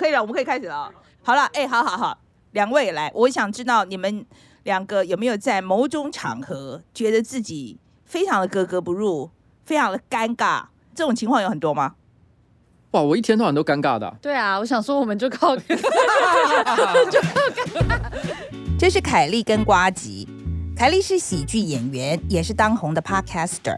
可以了，我们可以开始了。好了，哎、欸，好好好，两位来，我想知道你们两个有没有在某种场合觉得自己非常的格格不入，非常的尴尬，这种情况有很多吗？哇，我一天到晚都尴尬的、啊。对啊，我想说，我们就靠，就靠尴尬。这是凯莉跟瓜吉，凯莉是喜剧演员，也是当红的 Podcaster。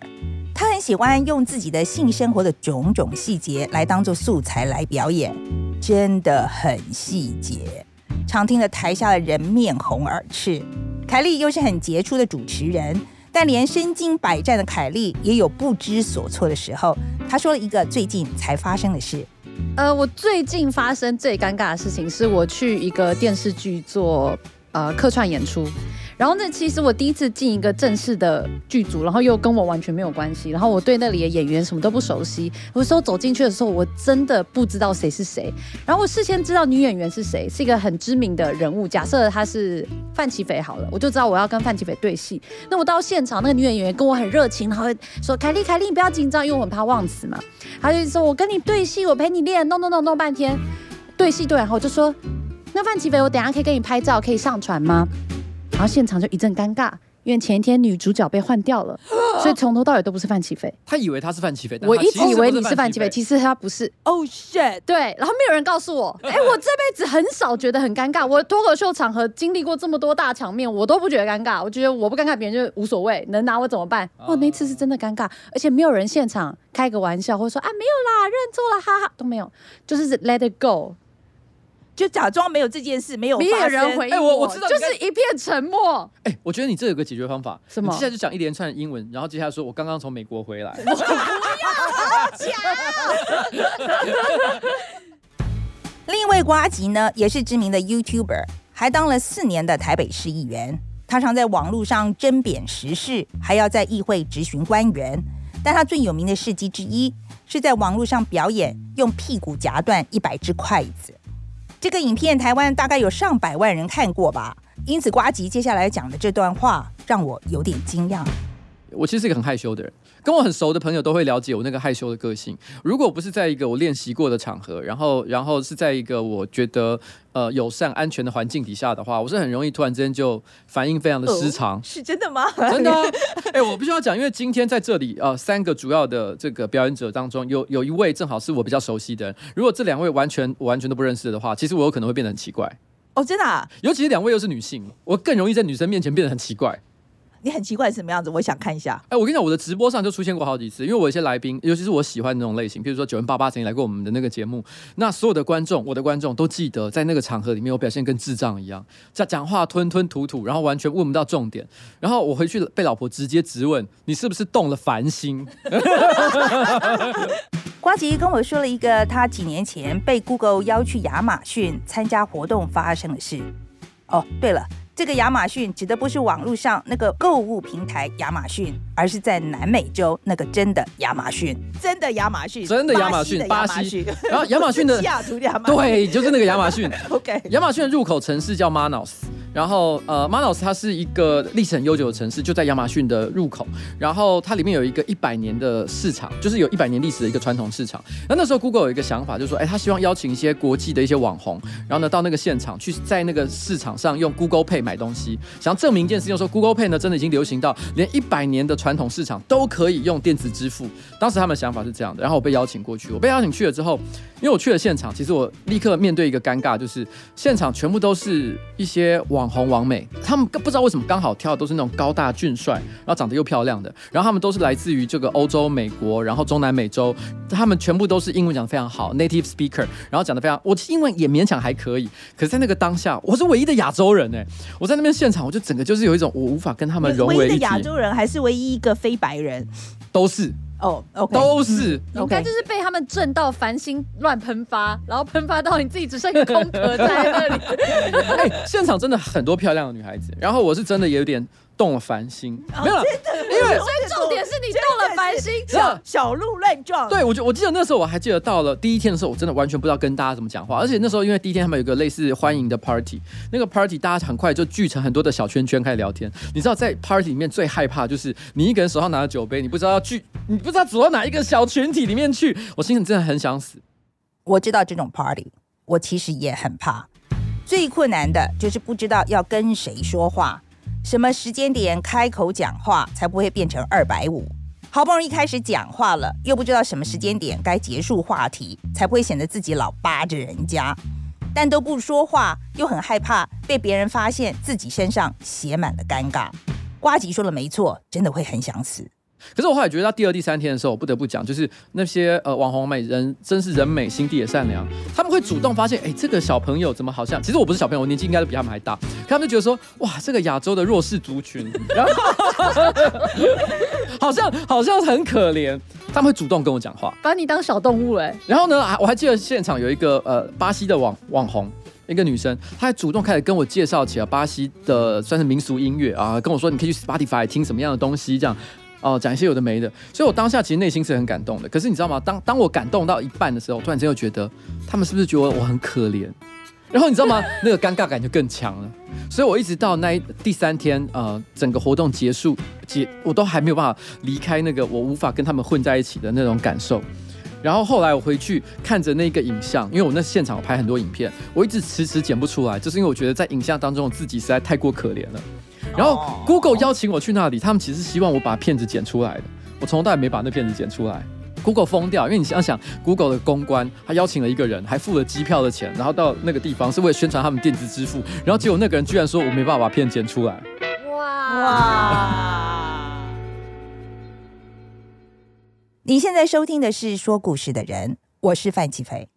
喜欢用自己的性生活的种种细节来当做素材来表演，真的很细节，常听得台下的人面红耳赤。凯莉又是很杰出的主持人，但连身经百战的凯莉也有不知所措的时候。她说了一个最近才发生的事。呃，我最近发生最尴尬的事情是我去一个电视剧做呃客串演出。然后那其实我第一次进一个正式的剧组，然后又跟我完全没有关系，然后我对那里的演员什么都不熟悉。有时候走进去的时候，我真的不知道谁是谁。然后我事先知道女演员是谁，是一个很知名的人物。假设她是范琪斐好了，我就知道我要跟范琪斐对戏。那我到现场，那个女演员跟我很热情，然后说：“凯莉，凯莉，你不要紧张，因为我很怕忘词嘛。”她就说：“我跟你对戏，我陪你练，弄弄弄弄半天，对戏对。”然后我就说：“那范琪斐，我等下可以跟你拍照，可以上传吗？”然后现场就一阵尴尬，因为前一天女主角被换掉了，所以从头到尾都不是范琪斐。他以为他是范琪斐，我一直以为你是范琪斐，其实他不是。Oh shit！对，然后没有人告诉我。哎，我这辈子很少觉得很尴尬。我脱口秀场合经历过这么多大场面，我都不觉得尴尬。我觉得我不尴尬，别人就无所谓，能拿我怎么办？哦，那次是真的尴尬，而且没有人现场开个玩笑，或者说啊没有啦，认错了，哈哈，都没有，就是 let it go。就假装没有这件事，没有没有人回应。哎，我我知道，就是一片沉默。哎，我觉得你这有个解决方法。什么？现在就讲一连串的英文，然后接下来说，我刚刚从美国回来。不要讲。另一位瓜吉呢，也是知名的 YouTuber，还当了四年的台北市议员。他常在网络上争辩时事，还要在议会质询官员。但他最有名的事迹之一，是在网络上表演用屁股夹断一百只筷子。这个影片台湾大概有上百万人看过吧，因此瓜吉接下来讲的这段话让我有点惊讶。我其实是一个很害羞的人，跟我很熟的朋友都会了解我那个害羞的个性。如果不是在一个我练习过的场合，然后然后是在一个我觉得呃友善安全的环境底下的话，我是很容易突然之间就反应非常的失常。哦、是真的吗？真的、啊。哎、欸，我必须要讲，因为今天在这里呃三个主要的这个表演者当中，有有一位正好是我比较熟悉的人。如果这两位完全我完全都不认识的话，其实我有可能会变得很奇怪。哦，真的、啊。尤其是两位又是女性，我更容易在女生面前变得很奇怪。你很奇怪是什么样子？我想看一下。哎，我跟你讲，我的直播上就出现过好几次，因为我有一些来宾，尤其是我喜欢的那种类型，比如说九零八八曾经来过我们的那个节目，那所有的观众，我的观众都记得，在那个场合里面，我表现跟智障一样，在讲话吞吞吐吐，然后完全问不到重点，然后我回去被老婆直接质问，你是不是动了凡心？瓜吉跟我说了一个他几年前被 Google 邀去亚马逊参加活动发生的事。哦，对了。这个亚马逊指的不是网络上那个购物平台亚马逊，而是在南美洲那个真的亚马逊，真的亚马逊，真的亚马逊，巴西。然后亚马逊的 西雅图亚马逊，对，就是那个亚马逊。OK，亚马逊的入口城市叫 Manaus。然后，呃，Manaus 它是一个历史很悠久的城市，就在亚马逊的入口。然后它里面有一个一百年的市场，就是有一百年历史的一个传统市场。那那时候 Google 有一个想法，就是说，哎，他希望邀请一些国际的一些网红，然后呢到那个现场去，在那个市场上用 Google Pay 买东西，想要证明一件事情，就是说 Google Pay 呢真的已经流行到连一百年的传传统市场都可以用电子支付。当时他们的想法是这样的。然后我被邀请过去，我被邀请去了之后，因为我去了现场，其实我立刻面对一个尴尬，就是现场全部都是一些网红网美。他们不知道为什么刚好挑的都是那种高大俊帅，然后长得又漂亮的，然后他们都是来自于这个欧洲、美国，然后中南美洲，他们全部都是英文讲的非常好，native speaker，然后讲的非常，我英文也勉强还可以，可是在那个当下，我是唯一的亚洲人哎，我在那边现场，我就整个就是有一种我无法跟他们融为一体。唯一的亚洲人还是唯一一个非白人，都是。哦、oh，OK，都是，应该就是被他们震到繁星乱喷发，然后喷发到你自己只剩一个空壳在那里。哎、欸，现场真的很多漂亮的女孩子，然后我是真的有点。动了凡心，没有了，因为所以重点是你动了凡心，小小鹿乱撞。对，我就我记得那时候我还记得到了第一天的时候，我真的完全不知道跟大家怎么讲话，而且那时候因为第一天他们有个类似欢迎的 party，那个 party 大家很快就聚成很多的小圈圈开始聊天。你知道在 party 里面最害怕就是你一个人手上拿着酒杯，你不知道要聚，你不知道走到哪一个小群体里面去。我心里真的很想死。我知道这种 party，我其实也很怕。最困难的就是不知道要跟谁说话，什么时间点开口讲话才不会变成二百五。好不容易开始讲话了，又不知道什么时间点该结束话题，才不会显得自己老扒着人家。但都不说话，又很害怕被别人发现自己身上写满了尴尬。瓜吉说的没错，真的会很想死。可是我后来觉得到第二、第三天的时候，我不得不讲，就是那些呃网红美人，真是人美心地也善良，他们会主动发现，哎，这个小朋友怎么好像？其实我不是小朋友，我年纪应该都比他们还大。他们就觉得说，哇，这个亚洲的弱势族群，然后好像好像很可怜，他们会主动跟我讲话，把你当小动物哎。然后呢，我还记得现场有一个呃巴西的网网红，一个女生，她还主动开始跟我介绍起了巴西的算是民俗音乐啊，跟我说你可以去 Spotify 听什么样的东西这样。哦，讲一些有的没的，所以我当下其实内心是很感动的。可是你知道吗？当当我感动到一半的时候，突然间又觉得他们是不是觉得我很可怜？然后你知道吗？那个尴尬感就更强了。所以我一直到那第三天，呃，整个活动结束结，我都还没有办法离开那个我无法跟他们混在一起的那种感受。然后后来我回去看着那个影像，因为我那现场我拍很多影片，我一直迟迟剪不出来，就是因为我觉得在影像当中我自己实在太过可怜了。然后 Google 邀请我去那里，他们其实希望我把片子剪出来的。我从头到尾没把那片子剪出来，Google 疯掉，因为你想想，Google 的公关他邀请了一个人，还付了机票的钱，然后到那个地方是为了宣传他们电子支付，然后结果那个人居然说我没办法把片剪出来。哇哇！你现在收听的是说故事的人，我是范启飞。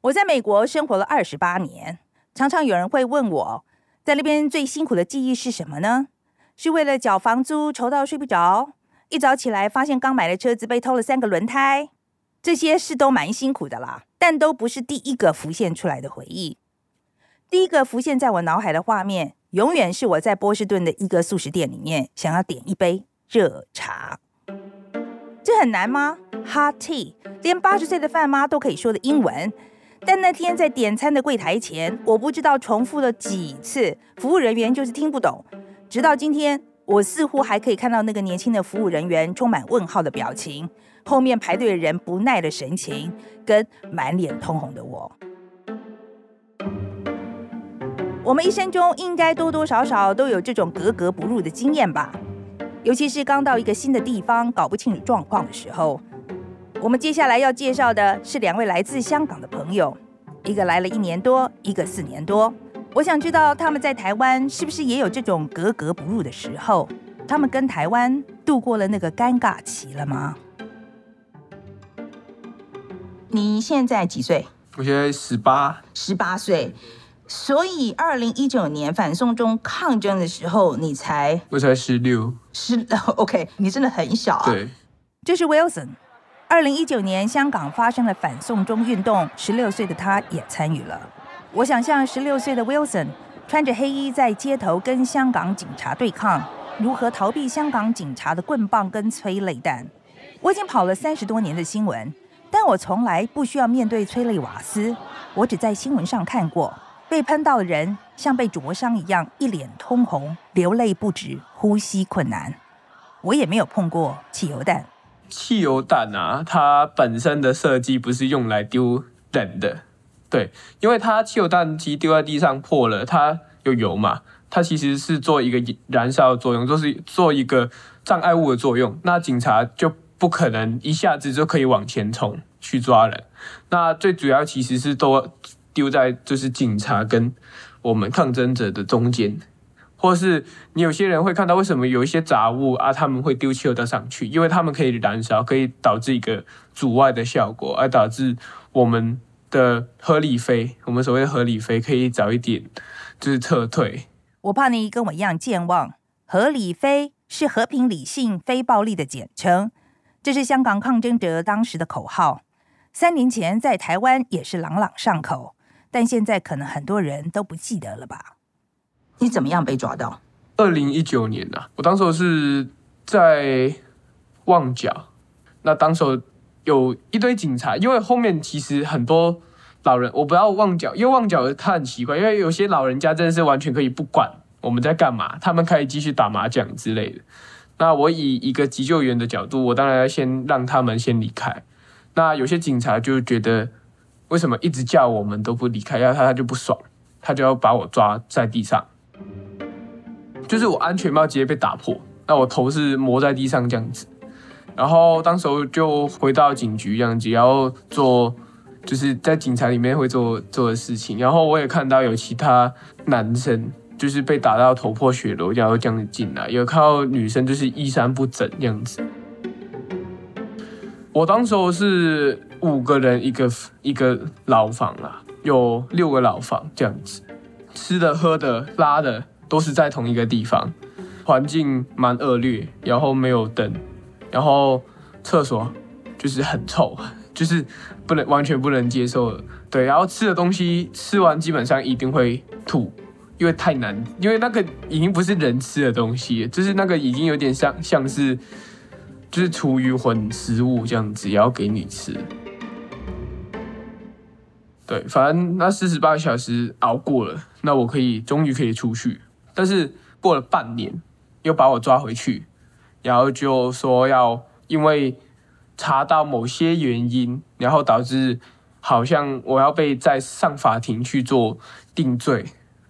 我在美国生活了二十八年，常常有人会问我。在那边最辛苦的记忆是什么呢？是为了缴房租愁到睡不着，一早起来发现刚买的车子被偷了三个轮胎，这些事都蛮辛苦的啦，但都不是第一个浮现出来的回忆。第一个浮现在我脑海的画面，永远是我在波士顿的一个素食店里面，想要点一杯热茶。这很难吗？Hot tea，连八十岁的范妈都可以说的英文。但那天在点餐的柜台前，我不知道重复了几次，服务人员就是听不懂。直到今天，我似乎还可以看到那个年轻的服务人员充满问号的表情，后面排队的人不耐的神情，跟满脸通红的我。我们一生中应该多多少少都有这种格格不入的经验吧，尤其是刚到一个新的地方，搞不清楚状况的时候。我们接下来要介绍的是两位来自香港的朋友，一个来了一年多，一个四年多。我想知道他们在台湾是不是也有这种格格不入的时候？他们跟台湾度过了那个尴尬期了吗？你现在几岁？我现在十八，十八岁。所以二零一九年反送中抗争的时候，你才我才十六，十 OK，你真的很小啊。对，这是 Wilson。二零一九年，香港发生了反送中运动，十六岁的他也参与了。我想象十六岁的 Wilson 穿着黑衣在街头跟香港警察对抗，如何逃避香港警察的棍棒跟催泪弹。我已经跑了三十多年的新闻，但我从来不需要面对催泪瓦斯。我只在新闻上看过被喷到的人像被灼伤一样，一脸通红，流泪不止，呼吸困难。我也没有碰过汽油弹。汽油弹啊，它本身的设计不是用来丢人的，对，因为它汽油弹机丢在地上破了，它有油嘛，它其实是做一个燃烧的作用，就是做一个障碍物的作用。那警察就不可能一下子就可以往前冲去抓人。那最主要其实是都丢在就是警察跟我们抗争者的中间。或是你有些人会看到，为什么有一些杂物啊，他们会丢汽油弹上去？因为他们可以燃烧，可以导致一个阻碍的效果，而导致我们的合理飞，我们所谓的合理飞可以早一点就是撤退。我怕你跟我一样健忘，合理飞是和平、理性、非暴力的简称，这是香港抗争者当时的口号。三年前在台湾也是朗朗上口，但现在可能很多人都不记得了吧。你怎么样被抓到？二零一九年啊，我当时是在旺角，那当时有一堆警察，因为后面其实很多老人，我不要旺角，因为旺角他很奇怪，因为有些老人家真的是完全可以不管我们在干嘛，他们可以继续打麻将之类的。那我以一个急救员的角度，我当然要先让他们先离开。那有些警察就觉得为什么一直叫我们都不离开？要他他就不爽，他就要把我抓在地上，就是我安全帽直接被打破，那我头是磨在地上这样子。然后当时候就回到警局这样子，然后做就是在警察里面会做做的事情。然后我也看到有其他男生就是被打到头破血流，然后这样子进来，有看到女生就是衣衫不整这样子。我当时候是五个人一个一个牢房啦，有六个牢房这样子，吃的、喝的、拉的都是在同一个地方，环境蛮恶劣，然后没有灯，然后厕所就是很臭，就是不能完全不能接受。对，然后吃的东西吃完基本上一定会吐，因为太难，因为那个已经不是人吃的东西，就是那个已经有点像像是。就是厨余混食物这样子，也要给你吃。对，反正那四十八小时熬过了，那我可以终于可以出去。但是过了半年，又把我抓回去，然后就说要因为查到某些原因，然后导致好像我要被再上法庭去做定罪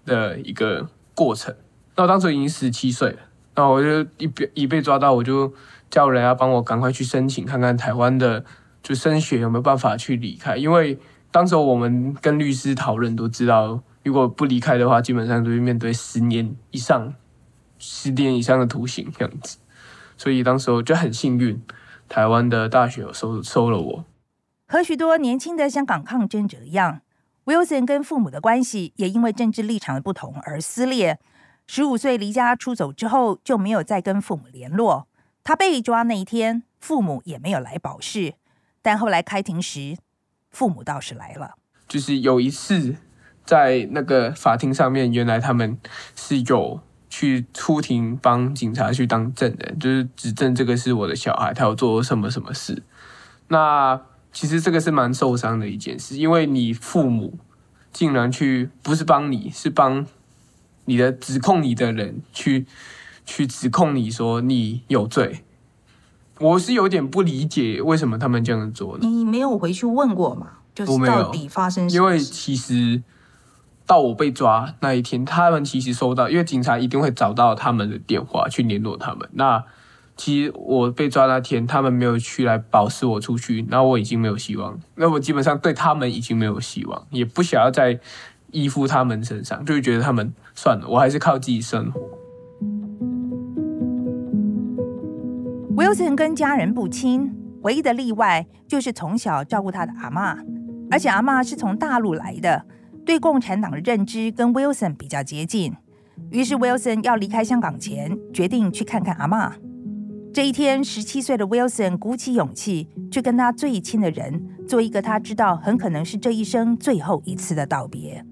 的一个过程。那我当时已经十七岁了，那我就一被一被抓到，我就。叫人要帮我赶快去申请，看看台湾的就升学有没有办法去离开。因为当时我们跟律师讨论都知道，如果不离开的话，基本上就会面对十年以上、十年以上的徒刑这样子。所以当时我就很幸运，台湾的大学有收收了我。和许多年轻的香港抗争者一样，Wilson 跟父母的关系也因为政治立场的不同而撕裂。十五岁离家出走之后，就没有再跟父母联络。他被抓那一天，父母也没有来保释，但后来开庭时，父母倒是来了。就是有一次在那个法庭上面，原来他们是有去出庭帮警察去当证人，就是指证这个是我的小孩，他有做什么什么事。那其实这个是蛮受伤的一件事，因为你父母竟然去不是帮你，是帮你的指控你的人去。去指控你说你有罪，我是有点不理解为什么他们这样做呢？你没有回去问过吗？就是到底发生什么？因为其实到我被抓那一天，他们其实收到，因为警察一定会找到他们的电话去联络他们。那其实我被抓那天，他们没有去来保释我出去，那我已经没有希望。那我基本上对他们已经没有希望，也不想要再依附他们身上，就会觉得他们算了，我还是靠自己生活。Wilson 跟家人不亲，唯一的例外就是从小照顾他的阿妈，而且阿妈是从大陆来的，对共产党的认知跟 Wilson 比较接近。于是 Wilson 要离开香港前，决定去看看阿嬷。这一天，十七岁的 Wilson 鼓起勇气去跟他最亲的人做一个他知道很可能是这一生最后一次的道别。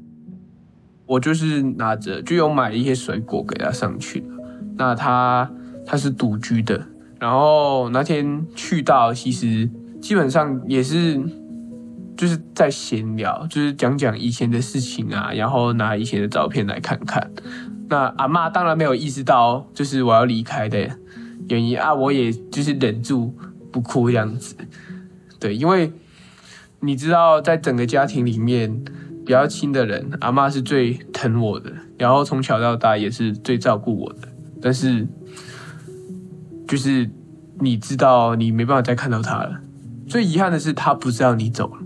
我就是拿着，就有买一些水果给他上去。那他他是独居的。然后那天去到，其实基本上也是就是在闲聊，就是讲讲以前的事情啊，然后拿以前的照片来看看。那阿嬷当然没有意识到，就是我要离开的原因啊，我也就是忍住不哭这样子。对，因为你知道，在整个家庭里面比较亲的人，阿嬷是最疼我的，然后从小到大也是最照顾我的，但是。就是你知道你没办法再看到他了，最遗憾的是他不知道你走了，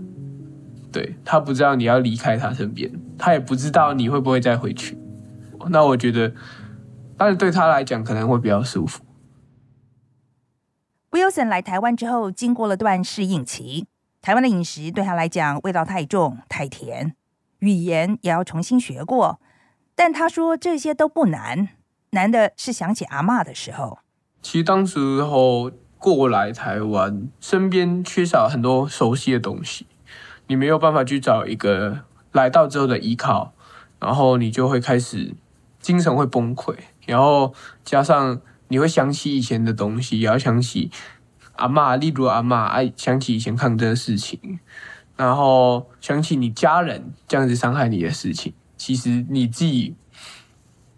对，他不知道你要离开他身边，他也不知道你会不会再回去。那我觉得，但是对他来讲可能会比较舒服。Wilson 来台湾之后，经过了段适应期，台湾的饮食对他来讲味道太重太甜，语言也要重新学过。但他说这些都不难，难的是想起阿妈的时候。其实当时候过来台湾，身边缺少很多熟悉的东西，你没有办法去找一个来到之后的依靠，然后你就会开始精神会崩溃，然后加上你会想起以前的东西，也要想起阿嬷，例如阿嬷，爱想起以前抗争的事情，然后想起你家人这样子伤害你的事情，其实你自己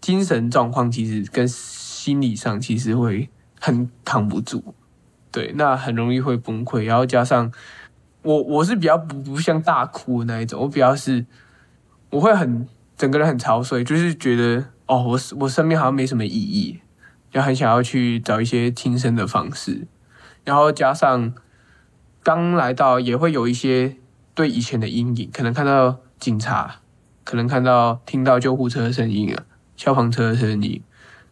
精神状况其实跟心理上其实会。很扛不住，对，那很容易会崩溃，然后加上我我是比较不不像大哭那一种，我比较是我会很整个人很潮水，就是觉得哦，我我生命好像没什么意义，就很想要去找一些轻生的方式，然后加上刚来到也会有一些对以前的阴影，可能看到警察，可能看到听到救护车的声音啊，消防车的声音，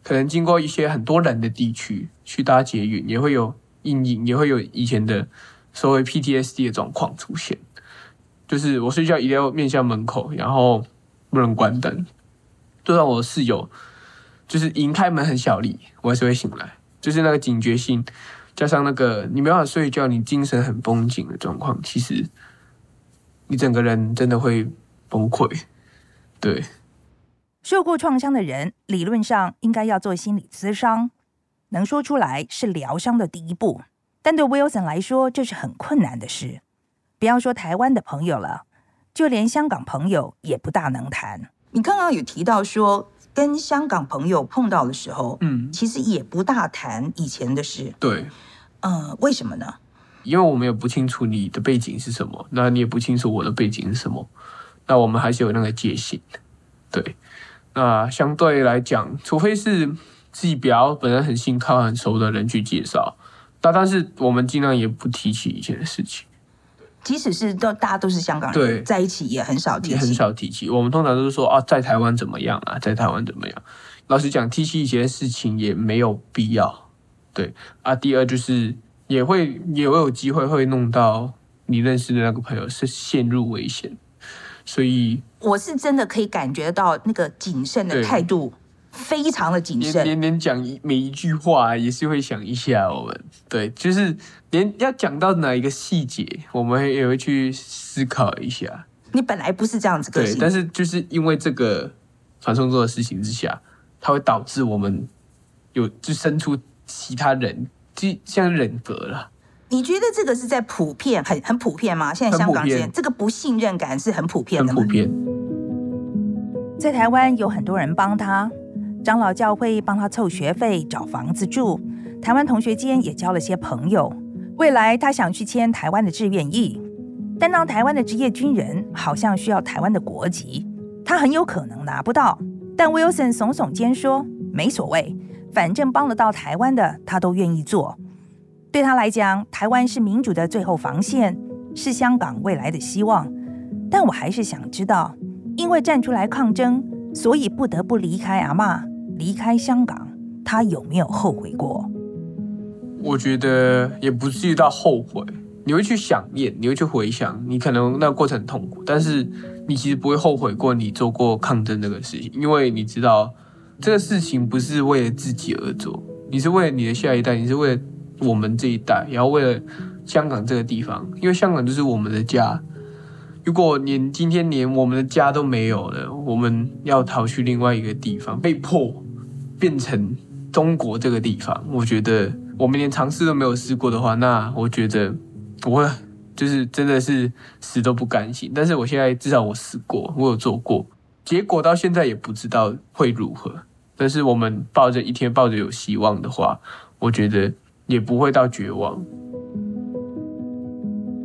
可能经过一些很多人的地区去搭捷运，也会有阴影，也会有以前的。所谓 PTSD 的状况出现，就是我睡觉一定要面向门口，然后不能关灯。就算我的室友就是迎开门很小力，我还是会醒来。就是那个警觉性，加上那个你没办法睡觉，你精神很绷紧的状况，其实你整个人真的会崩溃。对，受过创伤的人理论上应该要做心理咨商，能说出来是疗伤的第一步。但对 Wilson 来说，这是很困难的事。不要说台湾的朋友了，就连香港朋友也不大能谈。你刚刚有提到说，跟香港朋友碰到的时候，嗯，其实也不大谈以前的事。对，呃，为什么呢？因为我们也不清楚你的背景是什么，那你也不清楚我的背景是什么，那我们还是有那个界限。对，那相对来讲，除非是自己比较本来很信靠、很熟的人去介绍。但但是我们尽量也不提起以前的事情，即使是都大家都是香港人，在一起也很少提起，也很少提起。我们通常都是说啊，在台湾怎么样啊，在台湾怎么样？老实讲，提起以前的事情也没有必要。对啊，第二就是也会也会有机会会弄到你认识的那个朋友是陷入危险，所以我是真的可以感觉到那个谨慎的态度。非常的谨慎，连连讲每一句话也是会想一下。我们对，就是连要讲到哪一个细节，我们也会去思考一下。你本来不是这样子个性，对，但是就是因为这个传送做的事情之下，它会导致我们有就生出其他人，就像人格了。你觉得这个是在普遍很很普遍吗？现在香港这这个不信任感是很普遍的吗？很普遍。在台湾有很多人帮他。长老教会帮他凑学费、找房子住，台湾同学间也交了些朋友。未来他想去签台湾的志愿役，但当台湾的职业军人好像需要台湾的国籍，他很有可能拿不到。但 Wilson 耸耸肩说：“没所谓，反正帮得到台湾的，他都愿意做。对他来讲，台湾是民主的最后防线，是香港未来的希望。但我还是想知道，因为站出来抗争，所以不得不离开阿嬷。”离开香港，他有没有后悔过？我觉得也不至于到后悔。你会去想念，你会去回想，你可能那个过程很痛苦，但是你其实不会后悔过你做过抗争这个事情，因为你知道这个事情不是为了自己而做，你是为了你的下一代，你是为了我们这一代，然后为了香港这个地方，因为香港就是我们的家。如果连今天连我们的家都没有了，我们要逃去另外一个地方，被迫变成中国这个地方，我觉得我们连尝试都没有试过的话，那我觉得我会就是真的是死都不甘心。但是我现在至少我试过，我有做过，结果到现在也不知道会如何。但是我们抱着一天抱着有希望的话，我觉得也不会到绝望。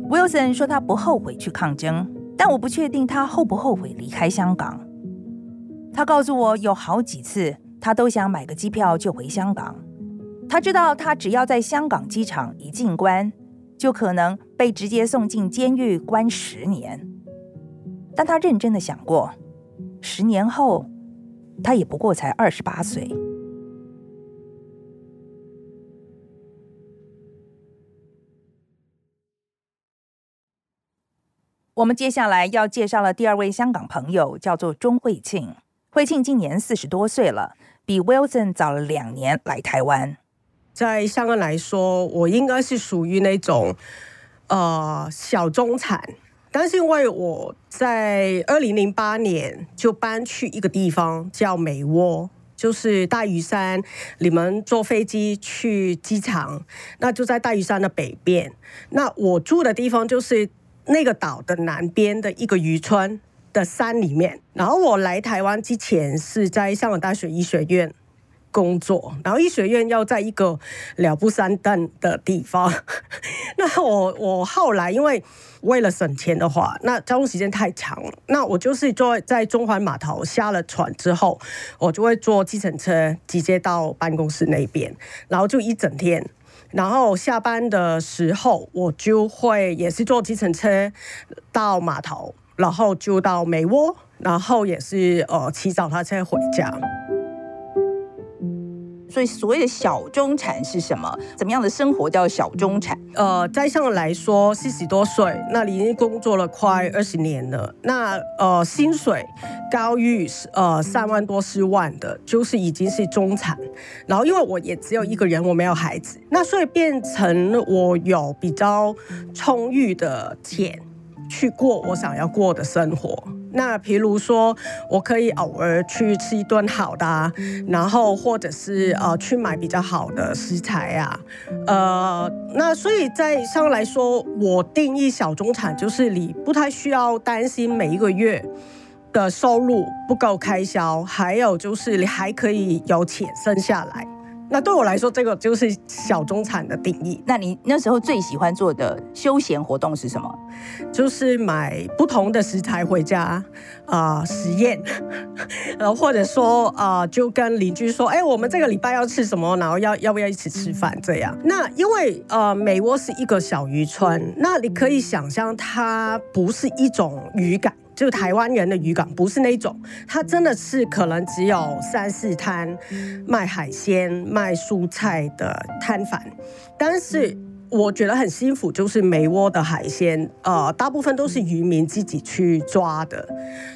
Wilson 说他不后悔去抗争，但我不确定他后不后悔离开香港。他告诉我，有好几次他都想买个机票就回香港。他知道他只要在香港机场一进关，就可能被直接送进监狱关十年。但他认真的想过，十年后他也不过才二十八岁。我们接下来要介绍的第二位香港朋友，叫做钟慧庆。慧庆今年四十多岁了，比 Wilson 早了两年来台湾。在香港来说，我应该是属于那种呃小中产，但是因为我在二零零八年就搬去一个地方叫美窝，就是大屿山，你们坐飞机去机场，那就在大屿山的北边。那我住的地方就是。那个岛的南边的一个渔村的山里面，然后我来台湾之前是在香港大学医学院工作，然后医学院要在一个了不生蛋的地方。那我我后来因为为了省钱的话，那交通时间太长，那我就是坐在中环码头下了船之后，我就会坐计程车直接到办公室那边，然后就一整天。然后下班的时候，我就会也是坐计程车到码头，然后就到美窝，然后也是呃骑脚踏车回家。所以所谓的小中产是什么？怎么样的生活叫小中产？呃，在香港来说，四十多岁，那你已经工作了快二十年了，那呃薪水高于呃三万多四万的，就是已经是中产。然后因为我也只有一个人，我没有孩子，那所以变成我有比较充裕的钱去过我想要过的生活。那譬如说，我可以偶尔去吃一顿好的啊，然后或者是呃去买比较好的食材啊，呃，那所以在上来说，我定义小中产就是你不太需要担心每一个月的收入不够开销，还有就是你还可以有钱剩下来。那对我来说，这个就是小中产的定义。那你那时候最喜欢做的休闲活动是什么？就是买不同的食材回家啊、呃、实验，然后或者说啊、呃，就跟邻居说，哎，我们这个礼拜要吃什么，然后要要不要一起吃饭这样。那因为呃，美窝是一个小渔村，那你可以想象它不是一种渔港。就台湾人的渔港不是那种，它真的是可能只有三四摊卖海鲜、卖蔬菜的摊贩。但是我觉得很幸福，就是梅窝的海鲜，呃，大部分都是渔民自己去抓的。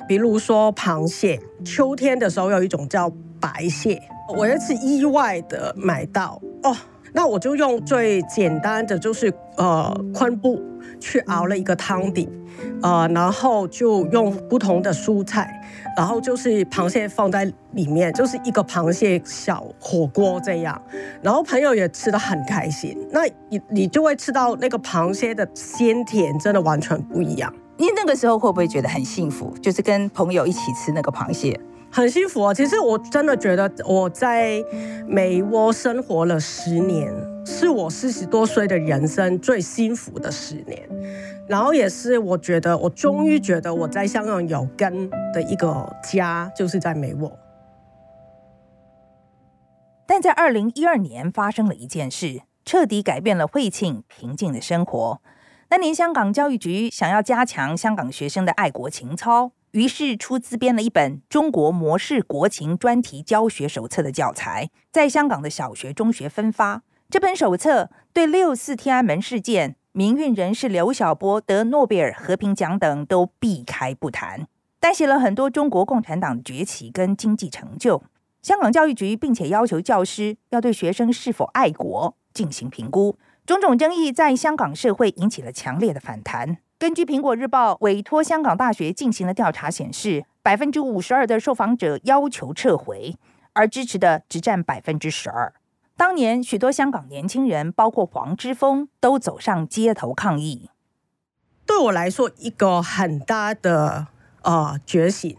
比如说螃蟹，秋天的时候有一种叫白蟹，我也是意外的买到哦。那我就用最简单的，就是呃昆布去熬了一个汤底。呃，然后就用不同的蔬菜，然后就是螃蟹放在里面，就是一个螃蟹小火锅这样。然后朋友也吃的很开心。那你你就会吃到那个螃蟹的鲜甜，真的完全不一样。你那个时候会不会觉得很幸福？就是跟朋友一起吃那个螃蟹，很幸福啊。其实我真的觉得我在美窝生活了十年。是我四十多岁的人生最幸福的十年，然后也是我觉得我终于觉得我在香港有根的一个家，就是在美窝。但在二零一二年发生了一件事，彻底改变了惠庆平静的生活。那年香港教育局想要加强香港学生的爱国情操，于是出资编了一本《中国模式国情专题教学手册》的教材，在香港的小学、中学分发。这本手册对六四天安门事件、民运人士刘晓波得诺贝尔和平奖等都避开不谈，但写了很多中国共产党崛起跟经济成就。香港教育局并且要求教师要对学生是否爱国进行评估。种种争议在香港社会引起了强烈的反弹。根据《苹果日报》委托香港大学进行的调查显示，百分之五十二的受访者要求撤回，而支持的只占百分之十二。当年许多香港年轻人，包括黄之锋，都走上街头抗议。对我来说，一个很大的呃觉醒，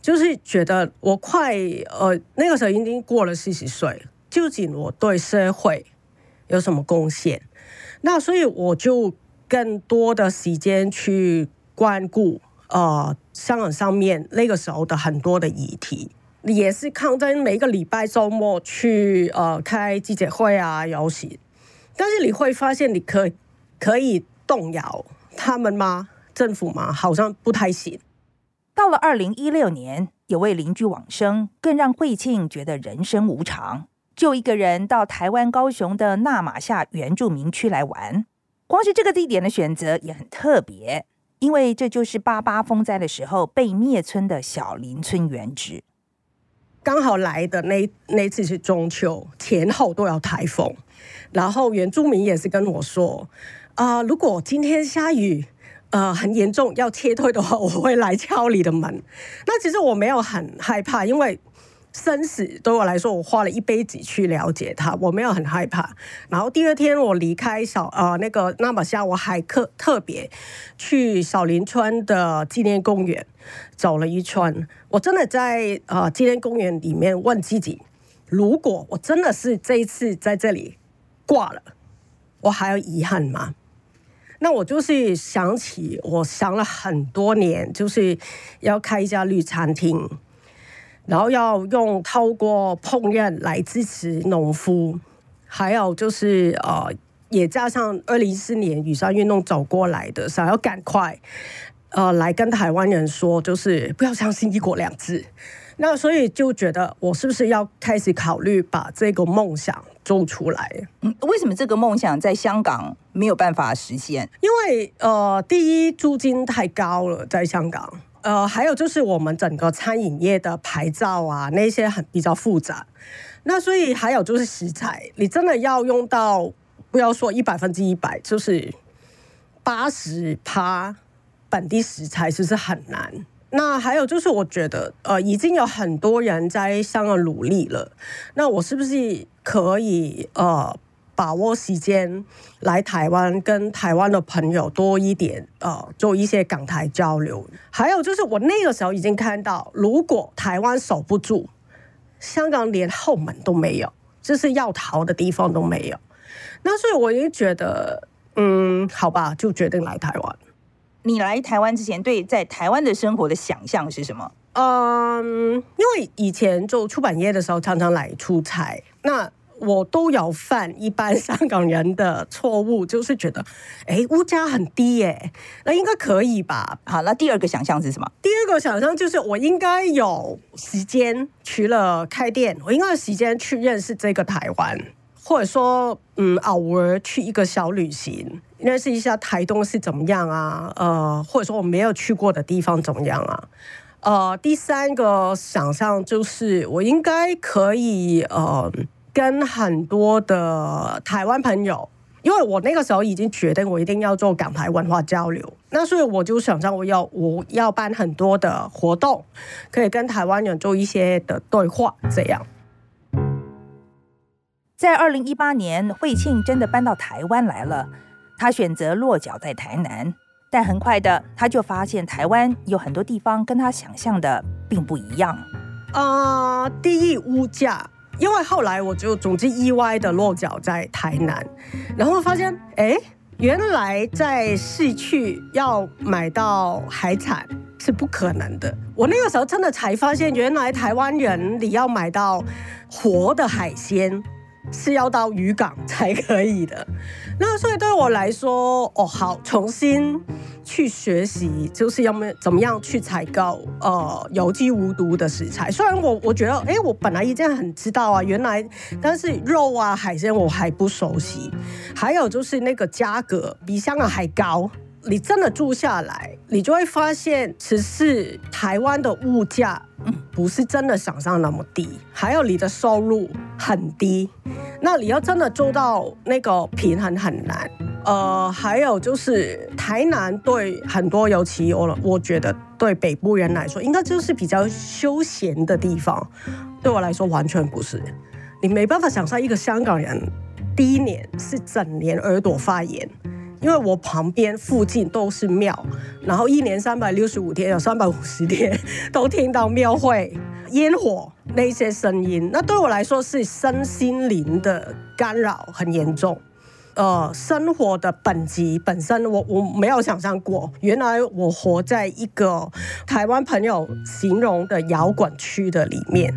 就是觉得我快呃那个时候已经过了四十岁，究竟我对社会有什么贡献？那所以我就更多的时间去关顾呃香港上面那个时候的很多的议题。也是抗争，每一个礼拜周末去呃开记者会啊游行，但是你会发现，你可以可以动摇他们吗？政府吗？好像不太行。到了二零一六年，有位邻居往生，更让惠庆觉得人生无常。就一个人到台湾高雄的纳玛夏原住民区来玩，光是这个地点的选择也很特别，因为这就是八八风灾的时候被灭村的小林村原址。刚好来的那那次是中秋前后都有台风，然后原住民也是跟我说，啊、如果今天下雨，呃，很严重要撤退的话，我会来敲你的门。那其实我没有很害怕，因为。生死对我来说，我花了一辈子去了解他，我没有很害怕。然后第二天我离开小呃那个那玛夏，我还特特别去小林村的纪念公园走了一圈。我真的在呃纪念公园里面问自己，如果我真的是这一次在这里挂了，我还有遗憾吗？那我就是想起，我想了很多年，就是要开一家绿餐厅，然后要用透过烹饪来支持农夫，还有就是呃，也加上二零一四年雨伞运动走过来的，想要赶快呃来跟台湾人说，就是不要相信一国两制。那所以就觉得，我是不是要开始考虑把这个梦想做出来？嗯，为什么这个梦想在香港没有办法实现？因为呃，第一租金太高了，在香港。呃，还有就是我们整个餐饮业的牌照啊，那些很比较复杂。那所以还有就是食材，你真的要用到，不要说一百分之一百，就是八十趴本地食材，其实很难。那还有就是，我觉得呃，已经有很多人在香港努力了。那我是不是可以呃，把握时间来台湾，跟台湾的朋友多一点呃，做一些港台交流？还有就是，我那个时候已经看到，如果台湾守不住，香港连后门都没有，就是要逃的地方都没有。那所以我也觉得，嗯，好吧，就决定来台湾。你来台湾之前，对在台湾的生活的想象是什么？嗯，因为以前做出版业的时候，常常来出差，那我都有犯一般香港人的错误，就是觉得，哎，物价很低耶，那应该可以吧？好，那第二个想象是什么？第二个想象就是我应该有时间，除了开店，我应该有时间去认识这个台湾。或者说，嗯，偶尔去一个小旅行，认识一下台东是怎么样啊？呃，或者说我没有去过的地方怎么样啊？呃，第三个想象就是，我应该可以呃，跟很多的台湾朋友，因为我那个时候已经决定我一定要做港台文化交流，那所以我就想象我要我要办很多的活动，可以跟台湾人做一些的对话，这样。在二零一八年，惠庆真的搬到台湾来了。他选择落脚在台南，但很快的他就发现台湾有很多地方跟他想象的并不一样。啊、呃，第一物价，因为后来我就总之意外的落脚在台南，然后发现，哎，原来在市区要买到海产是不可能的。我那个时候真的才发现，原来台湾人你要买到活的海鲜。是要到渔港才可以的，那所以对我来说，哦，好，重新去学习，就是要么怎么样去采购呃有机无毒的食材。虽然我我觉得，哎，我本来已经很知道啊，原来，但是肉啊海鲜我还不熟悉，还有就是那个价格比香港还高。你真的住下来，你就会发现，其实台湾的物价不是真的想象那么低，还有你的收入很低，那你要真的做到那个平衡很难。呃，还有就是台南对很多尤其我我觉得对北部人来说，应该就是比较休闲的地方。对我来说，完全不是。你没办法想象一个香港人第一年是整年耳朵发炎。因为我旁边附近都是庙，然后一年三百六十五天有三百五十天都听到庙会烟火那些声音，那对我来说是身心灵的干扰很严重。呃，生活的本质本身我我没有想象过，原来我活在一个台湾朋友形容的摇滚区的里面。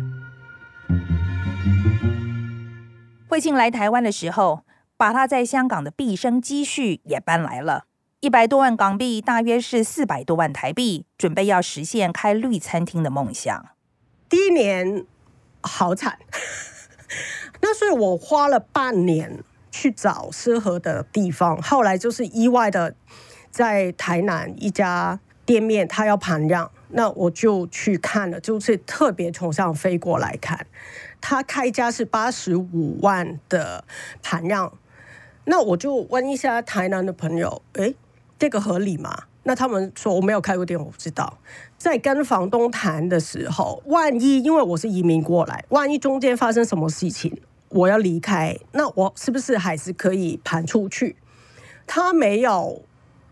惠庆来台湾的时候，把他在香港的毕生积蓄也搬来了，一百多万港币，大约是四百多万台币，准备要实现开绿餐厅的梦想。第一年好惨，那所以我花了半年去找适合的地方，后来就是意外的在台南一家店面，他要盘让，那我就去看了，就是特别从上飞过来看，他开价是八十五万的盘让。那我就问一下台南的朋友，诶，这个合理吗？那他们说我没有开过店，我不知道。在跟房东谈的时候，万一因为我是移民过来，万一中间发生什么事情，我要离开，那我是不是还是可以盘出去？他没有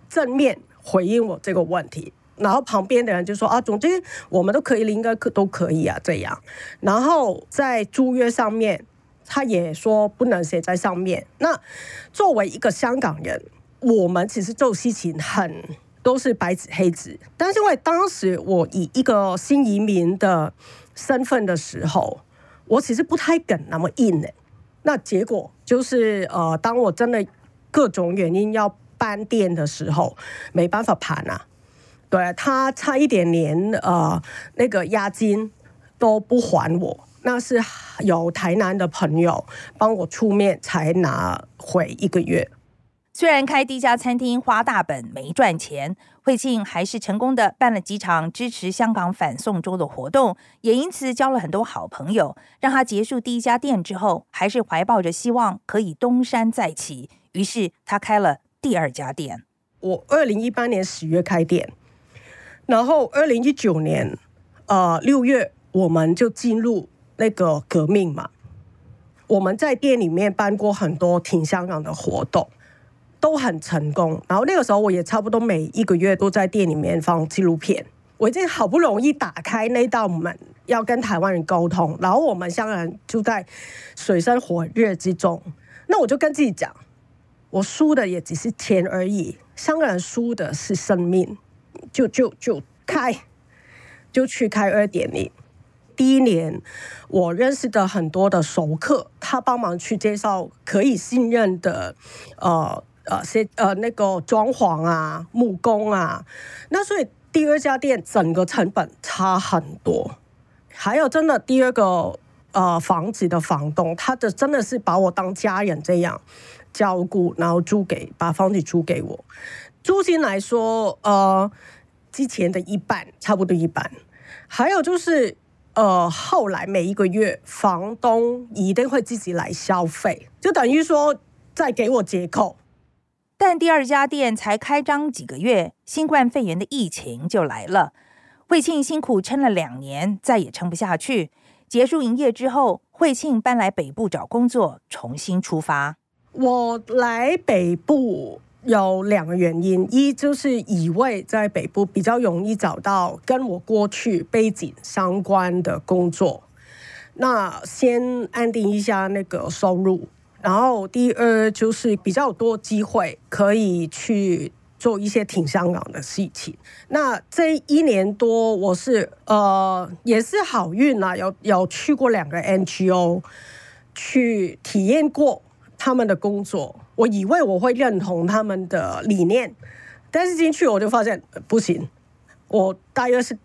正面回应我这个问题，然后旁边的人就说啊，总之我们都可以，应该可都可以啊，这样。然后在租约上面，他也说不能写在上面。那作为一个香港人，我们其实做事情很都是白纸黑字，但是因为当时我以一个新移民的身份的时候，我其实不太敢那么硬的。那结果就是呃，当我真的各种原因要搬店的时候，没办法盘啊。对，他差一点连呃那个押金都不还我，那是有台南的朋友帮我出面才拿回一个月。虽然开第一家餐厅花大本没赚钱，惠庆还是成功的办了几场支持香港反送中的活动，也因此交了很多好朋友。让他结束第一家店之后，还是怀抱着希望可以东山再起，于是他开了第二家店。我二零一八年十月开店。然后，二零一九年，呃，六月我们就进入那个革命嘛。我们在店里面办过很多挺香港的活动，都很成功。然后那个时候，我也差不多每一个月都在店里面放纪录片。我已经好不容易打开那道门，要跟台湾人沟通，然后我们香港人就在水深火热之中。那我就跟自己讲，我输的也只是钱而已，香港人输的是生命。就就就开，就去开二点零。第一年，我认识的很多的熟客，他帮忙去介绍可以信任的，呃呃些呃那个装潢啊、木工啊。那所以第二家店整个成本差很多。还有真的第二个呃房子的房东，他的真的是把我当家人这样照顾，然后租给把房子租给我。租金来说，呃，之前的一半，差不多一半。还有就是，呃，后来每一个月，房东一定会自己来消费，就等于说再给我折扣。但第二家店才开张几个月，新冠肺炎的疫情就来了。惠庆辛苦撑了两年，再也撑不下去，结束营业之后，惠庆搬来北部找工作，重新出发。我来北部。有两个原因，一就是以为在北部比较容易找到跟我过去背景相关的工作，那先安定一下那个收入。然后第二就是比较多机会可以去做一些挺香港的事情。那这一年多我是呃也是好运啊，有有去过两个 NGO 去体验过他们的工作。我以为我会认同他们的理念，但是进去我就发现不行。我大约是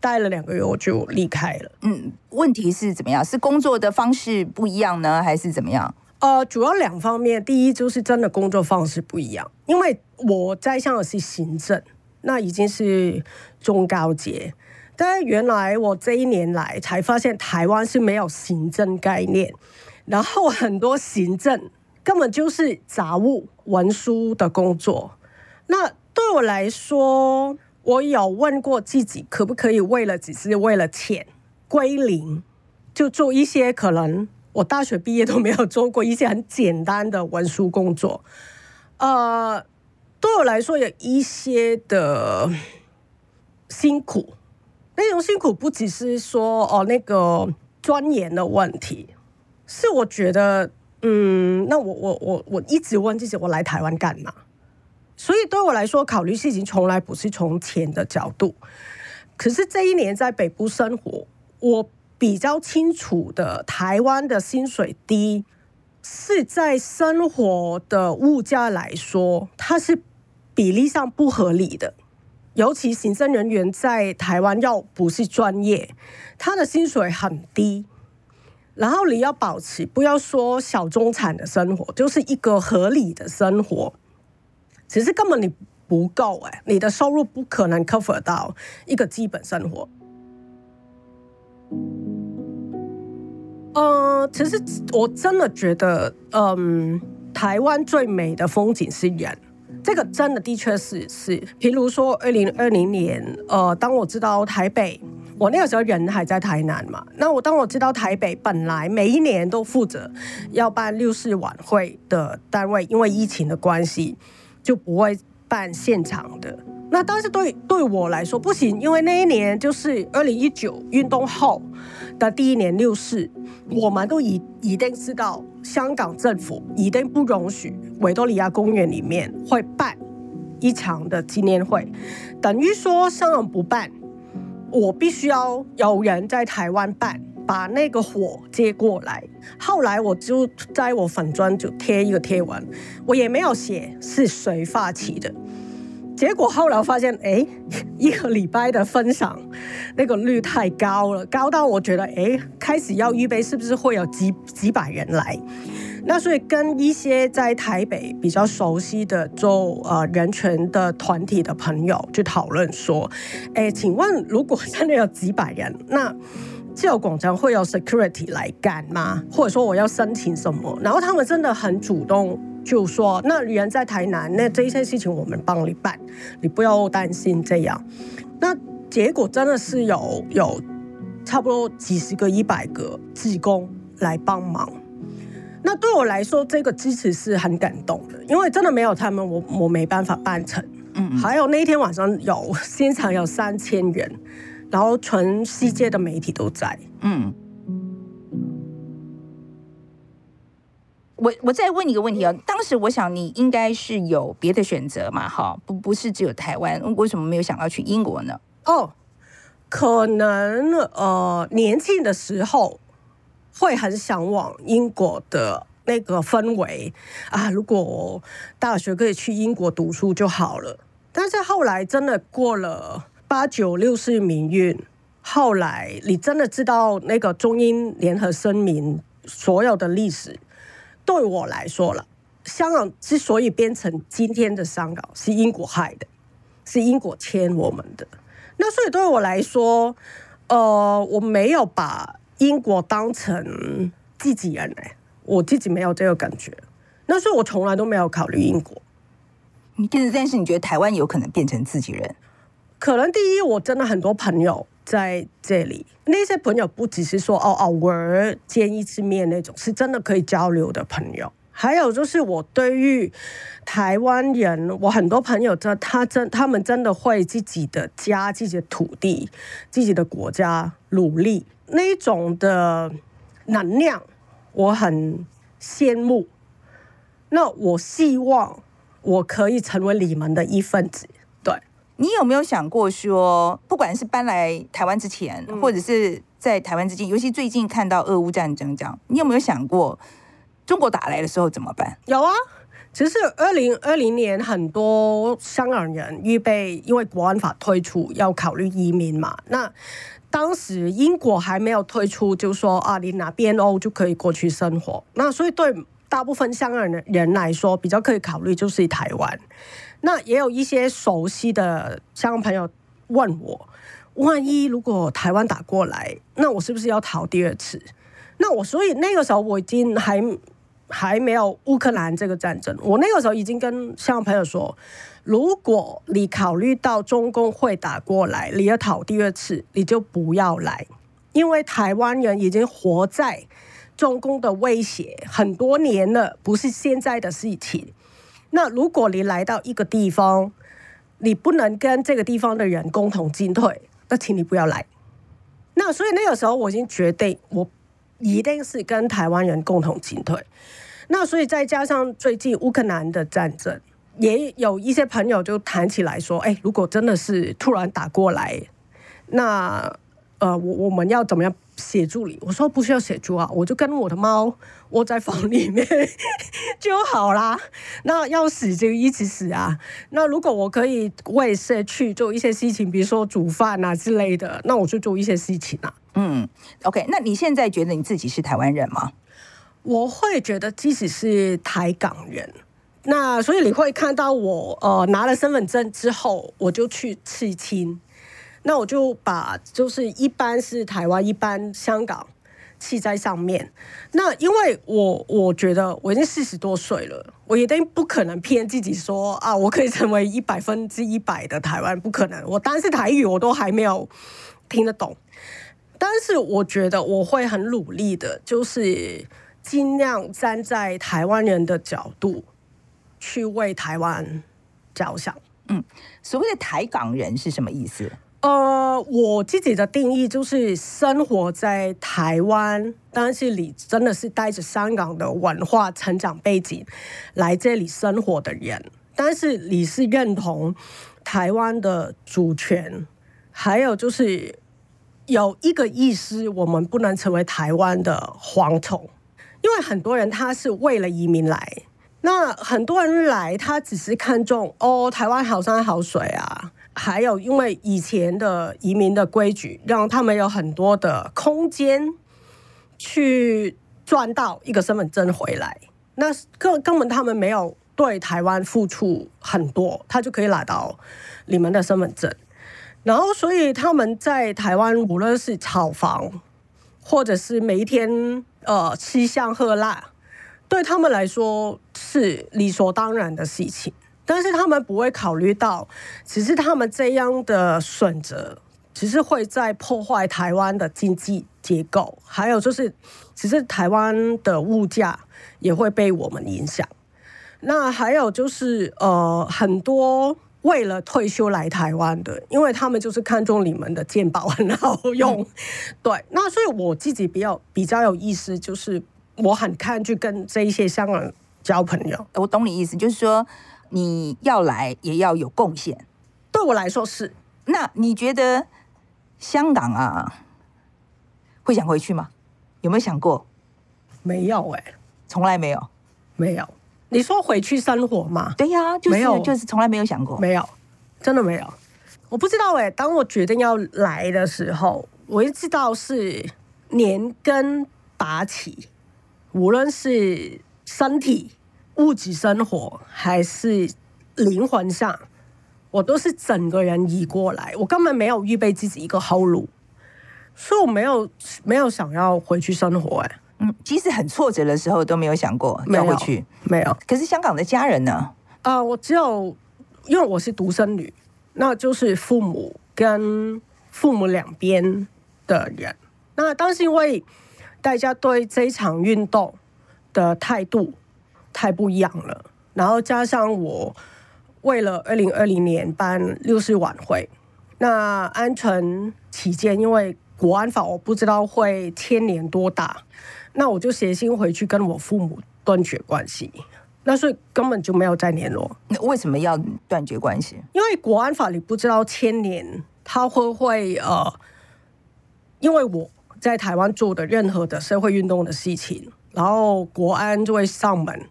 待了两个月，我就离开了。嗯，问题是怎么样？是工作的方式不一样呢，还是怎么样？呃，主要两方面。第一就是真的工作方式不一样，因为我在香港是行政，那已经是中高阶。但是原来我这一年来才发现，台湾是没有行政概念，然后很多行政。根本就是杂物文书的工作。那对我来说，我有问过自己，可不可以为了只是为了钱归零，就做一些可能我大学毕业都没有做过一些很简单的文书工作。呃，对我来说有一些的辛苦，那种辛苦不只是说哦那个钻研的问题，是我觉得。嗯，那我我我我一直问自己，我来台湾干嘛？所以对我来说，考虑事情从来不是从钱的角度。可是这一年在北部生活，我比较清楚的，台湾的薪水低，是在生活的物价来说，它是比例上不合理的。尤其行政人员在台湾要不是专业，他的薪水很低。然后你要保持，不要说小中产的生活，就是一个合理的生活。其实根本你不够哎，你的收入不可能 cover 到一个基本生活。呃，其实我真的觉得，嗯，台湾最美的风景是人，这个真的的确是是。譬如说，二零二零年，呃，当我知道台北。我那个时候人还在台南嘛，那我当我知道台北本来每一年都负责要办六四晚会的单位，因为疫情的关系就不会办现场的，那但是对对我来说不行，因为那一年就是二零一九运动后的第一年六四，我们都已一定知道香港政府一定不容许维多利亚公园里面会办一场的纪念会，等于说香港不办，我必须要有人在台湾办，把那个火接过来。后来我就在我粉专就贴一个贴文，我也没有写是谁发起的。结果后来发现，哎，一个礼拜的分享那个率太高了，高到我觉得，哎，开始要预备，是不是会有几几百人来？那所以跟一些在台北比较熟悉的做呃人权的团体的朋友去讨论说，哎，请问如果真的有几百人，那自由广场会有 security 来干吗？或者说我要申请什么？然后他们真的很主动。就说那人在台南，那这些事情我们帮你办，你不要担心这样。那结果真的是有有差不多几十个、一百个志工来帮忙。那对我来说，这个支持是很感动的，因为真的没有他们，我我没办法办成。嗯，嗯，还有那一天晚上有现场有三千人，然后全世界的媒体都在。嗯。我我再问你一个问题啊，当时我想你应该是有别的选择嘛，哈，不不是只有台湾，为什么没有想要去英国呢？哦，可能呃年轻的时候会很向往英国的那个氛围啊，如果大学可以去英国读书就好了。但是后来真的过了八九六四民运，后来你真的知道那个中英联合声明所有的历史。对我来说了，香港之所以变成今天的香港，是英国害的，是英国欠我们的。那所以对我来说，呃，我没有把英国当成自己人哎，我自己没有这个感觉。那所以我从来都没有考虑英国。你但是你觉得台湾有可能变成自己人？可能第一，我真的很多朋友在这里。那些朋友不只是说哦偶尔见一次面那种，是真的可以交流的朋友。还有就是我对于台湾人，我很多朋友真他真他们真的会自己的家、自己的土地、自己的国家努力那一种的能量，我很羡慕。那我希望我可以成为你们的一份子。对你有没有想过说，不管是搬来台湾之前，或者是在台湾之间，尤其最近看到俄乌战争这样，你有没有想过中国打来的时候怎么办？有啊，其实二零二零年很多香港人预备，因为国安法推出要考虑移民嘛。那当时英国还没有推出，就说啊，你拿 BNO 就可以过去生活。那所以对大部分香港人人来说，比较可以考虑就是台湾。那也有一些熟悉的香港朋友问我，万一如果台湾打过来，那我是不是要逃第二次？那我所以那个时候我已经还还没有乌克兰这个战争，我那个时候已经跟香港朋友说，如果你考虑到中共会打过来，你要逃第二次，你就不要来，因为台湾人已经活在中共的威胁很多年了，不是现在的事情。那如果你来到一个地方，你不能跟这个地方的人共同进退，那请你不要来。那所以那个时候我已经决定，我一定是跟台湾人共同进退。那所以再加上最近乌克兰的战争，也有一些朋友就谈起来说，哎，如果真的是突然打过来，那呃，我我们要怎么样？协助你，我说不需要协助啊，我就跟我的猫窝在房里面 就好啦。那要死就一起死啊。那如果我可以为社区做一些事情，比如说煮饭啊之类的，那我就做一些事情啊。嗯，OK。那你现在觉得你自己是台湾人吗？我会觉得即使是台港人。那所以你会看到我呃拿了身份证之后，我就去刺青。那我就把就是一般是台湾，一般香港刺在上面。那因为我我觉得我已经四十多岁了，我一定不可能骗自己说啊，我可以成为 一百分之一百的台湾，不可能。我单是台语我都还没有听得懂，但是我觉得我会很努力的，就是尽量站在台湾人的角度去为台湾着想。嗯，所谓的台港人是什么意思？呃，我自己的定义就是生活在台湾，但是你真的是带着香港的文化成长背景来这里生活的人，但是你是认同台湾的主权，还有就是有一个意思，我们不能成为台湾的蝗虫，因为很多人他是为了移民来，那很多人来他只是看中哦，台湾好山好水啊。还有，因为以前的移民的规矩，让他们有很多的空间去赚到一个身份证回来。那根根本他们没有对台湾付出很多，他就可以拿到你们的身份证。然后，所以他们在台湾无论是炒房，或者是每一天呃吃香喝辣，对他们来说是理所当然的事情。但是他们不会考虑到，只是他们这样的选择，只是会在破坏台湾的经济结构，还有就是，只是台湾的物价也会被我们影响。那还有就是，呃，很多为了退休来台湾的，因为他们就是看中你们的健保很好用，嗯、对。那所以我自己比较比较有意思，就是我很看去跟这一些香港人交朋友。我懂你意思，就是说。你要来也要有贡献，对我来说是。那你觉得香港啊，会想回去吗？有没有想过？没有哎、欸，从来没有，没有。你说回去生活吗？对呀、啊，就是就是从来没有想过，没有，真的没有。我不知道哎、欸，当我决定要来的时候，我一知道是连根拔起，无论是身体。物质生活还是灵魂上，我都是整个人移过来，我根本没有预备自己一个后路，所以我没有没有想要回去生活。哎，嗯，即使很挫折的时候都没有想过要回去，没有。可是香港的家人呢？啊、呃，我只有因为我是独生女，那就是父母跟父母两边的人。那当时因为大家对这一场运动的态度。太不一样了，然后加上我为了二零二零年办六四晚会，那安全起见，因为国安法我不知道会牵连多大，那我就写信回去跟我父母断绝关系，那所以根本就没有再联络。那为什么要断绝关系？因为国安法你不知道牵连，他会不会呃，因为我在台湾做的任何的社会运动的事情，然后国安就会上门。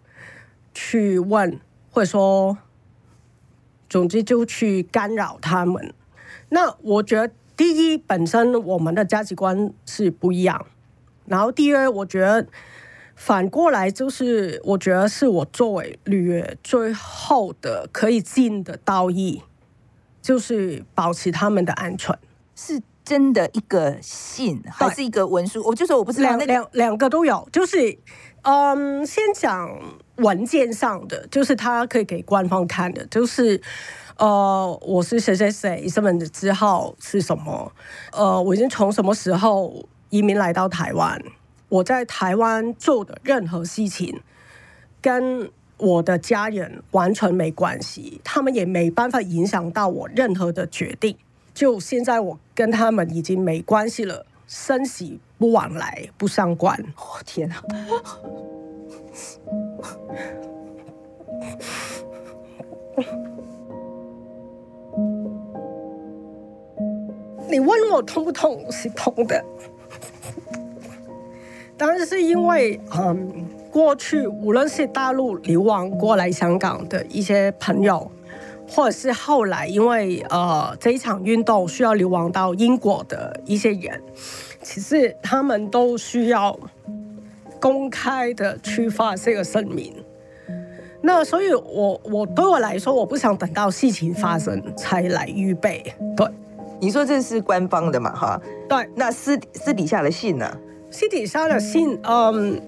去问，或者说，总之就去干扰他们。那我觉得，第一，本身我们的价值观是不一样。然后第二，我觉得反过来就是，我觉得是我作为旅游最后的可以尽的道义，就是保持他们的安全。是真的一个信，还是一个文书？我就说我不是两两两个都有，就是。嗯，先讲文件上的，就是他可以给官方看的，就是呃，我是谁谁谁，身份证字号是什么？呃，我已经从什么时候移民来到台湾？我在台湾做的任何事情，跟我的家人完全没关系，他们也没办法影响到我任何的决定。就现在，我跟他们已经没关系了。生死不往来，不相关。哦，天啊！你问我痛不痛？是痛的。当然是因为，嗯，过去无论是大陆流亡过来香港的一些朋友，或者是后来因为呃这一场运动需要流亡到英国的一些人。其实他们都需要公开的去发这个声明。那所以我，我我对我来说，我不想等到事情发生才来预备。对，你说这是官方的嘛？哈，对。那私私底下的信呢？私底下的信，嗯，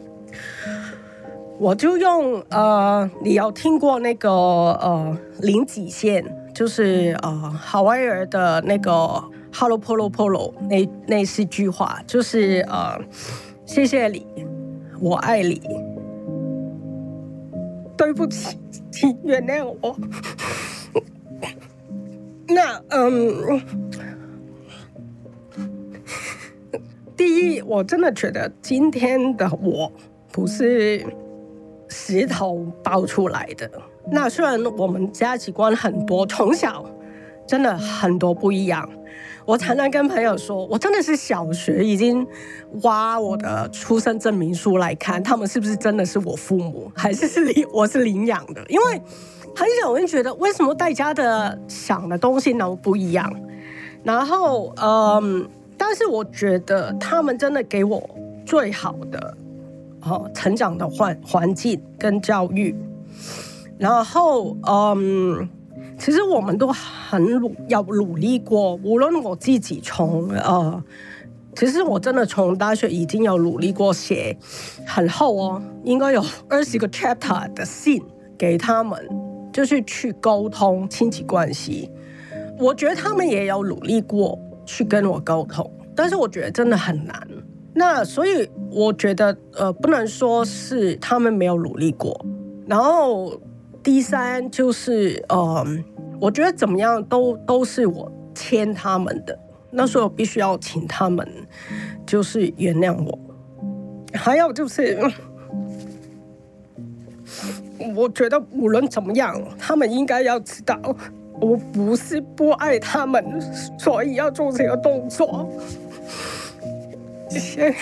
我就用呃，你有听过那个呃零极限，就是呃好威尔的那个。Hello Polo Polo，那那四句话就是呃，谢谢你，我爱你，对不起，请原谅我。那嗯，第一，我真的觉得今天的我不是石头包出来的。那虽然我们价值观很多，从小真的很多不一样。我常常跟朋友说，我真的是小学已经挖我的出生证明书来看，他们是不是真的是我父母，还是是领我是领养的？因为很小我就觉得，为什么大家的想的东西那么不一样？然后，嗯，但是我觉得他们真的给我最好的哦成长的环环境跟教育。然后，嗯。其实我们都很努，要努力过。无论我自己从呃，其实我真的从大学已经有努力过写很厚哦，应该有 二十个 chapter 的信给他们，就是去沟通亲戚关系。我觉得他们也有努力过去跟我沟通，但是我觉得真的很难。那所以我觉得呃，不能说是他们没有努力过，然后。第三就是，嗯，我觉得怎么样都都是我欠他们的，那所以我必须要请他们，就是原谅我。还有就是，我觉得无论怎么样，他们应该要知道，我不是不爱他们，所以要做这个动作。谢谢。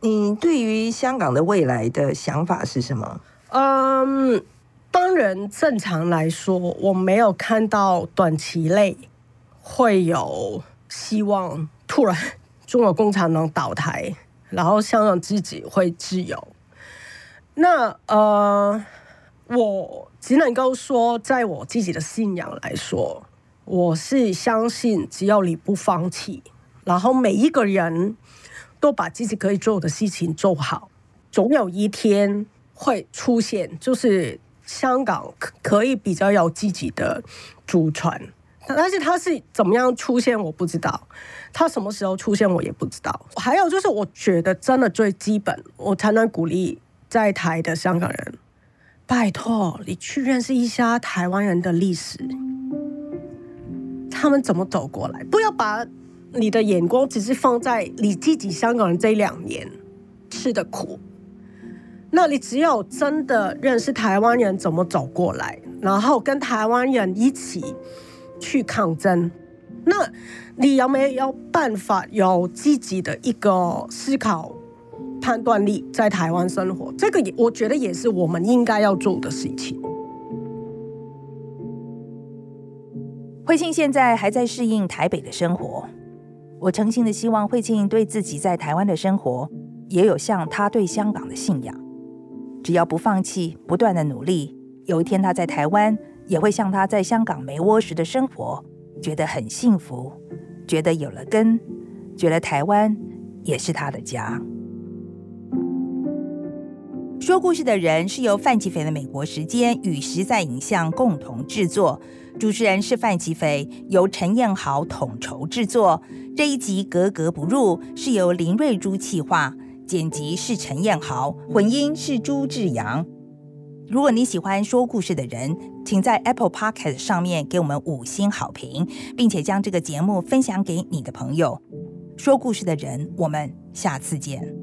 你对于香港的未来的想法是什么？嗯，当然，正常来说，我没有看到短期内会有希望突然中国共产党倒台，然后香港自己会自由。那呃，我只能够说，在我自己的信仰来说，我是相信，只要你不放弃，然后每一个人。都把自己可以做的事情做好，总有一天会出现，就是香港可以比较有自己的主权。但是它是怎么样出现，我不知道；它什么时候出现，我也不知道。还有就是，我觉得真的最基本，我才能鼓励在台的香港人，拜托你去认识一下台湾人的历史，他们怎么走过来，不要把。你的眼光只是放在你自己香港人这两年吃的苦，那你只有真的认识台湾人怎么走过来，然后跟台湾人一起去抗争，那你有没有办法有自己的一个思考判断力在台湾生活？这个也我觉得也是我们应该要做的事情。慧庆现在还在适应台北的生活。我诚心的希望慧庆对自己在台湾的生活也有像他对香港的信仰。只要不放弃，不断的努力，有一天他在台湾也会像他在香港没窝时的生活，觉得很幸福，觉得有了根，觉得台湾也是他的家。说故事的人是由范琪斐的美国时间与实在影像共同制作。主持人是范琪斐，由陈彦豪统筹制作。这一集格格不入是由林瑞珠企划，剪辑是陈彦豪，混音是朱志阳。如果你喜欢说故事的人，请在 Apple Podcast 上面给我们五星好评，并且将这个节目分享给你的朋友。说故事的人，我们下次见。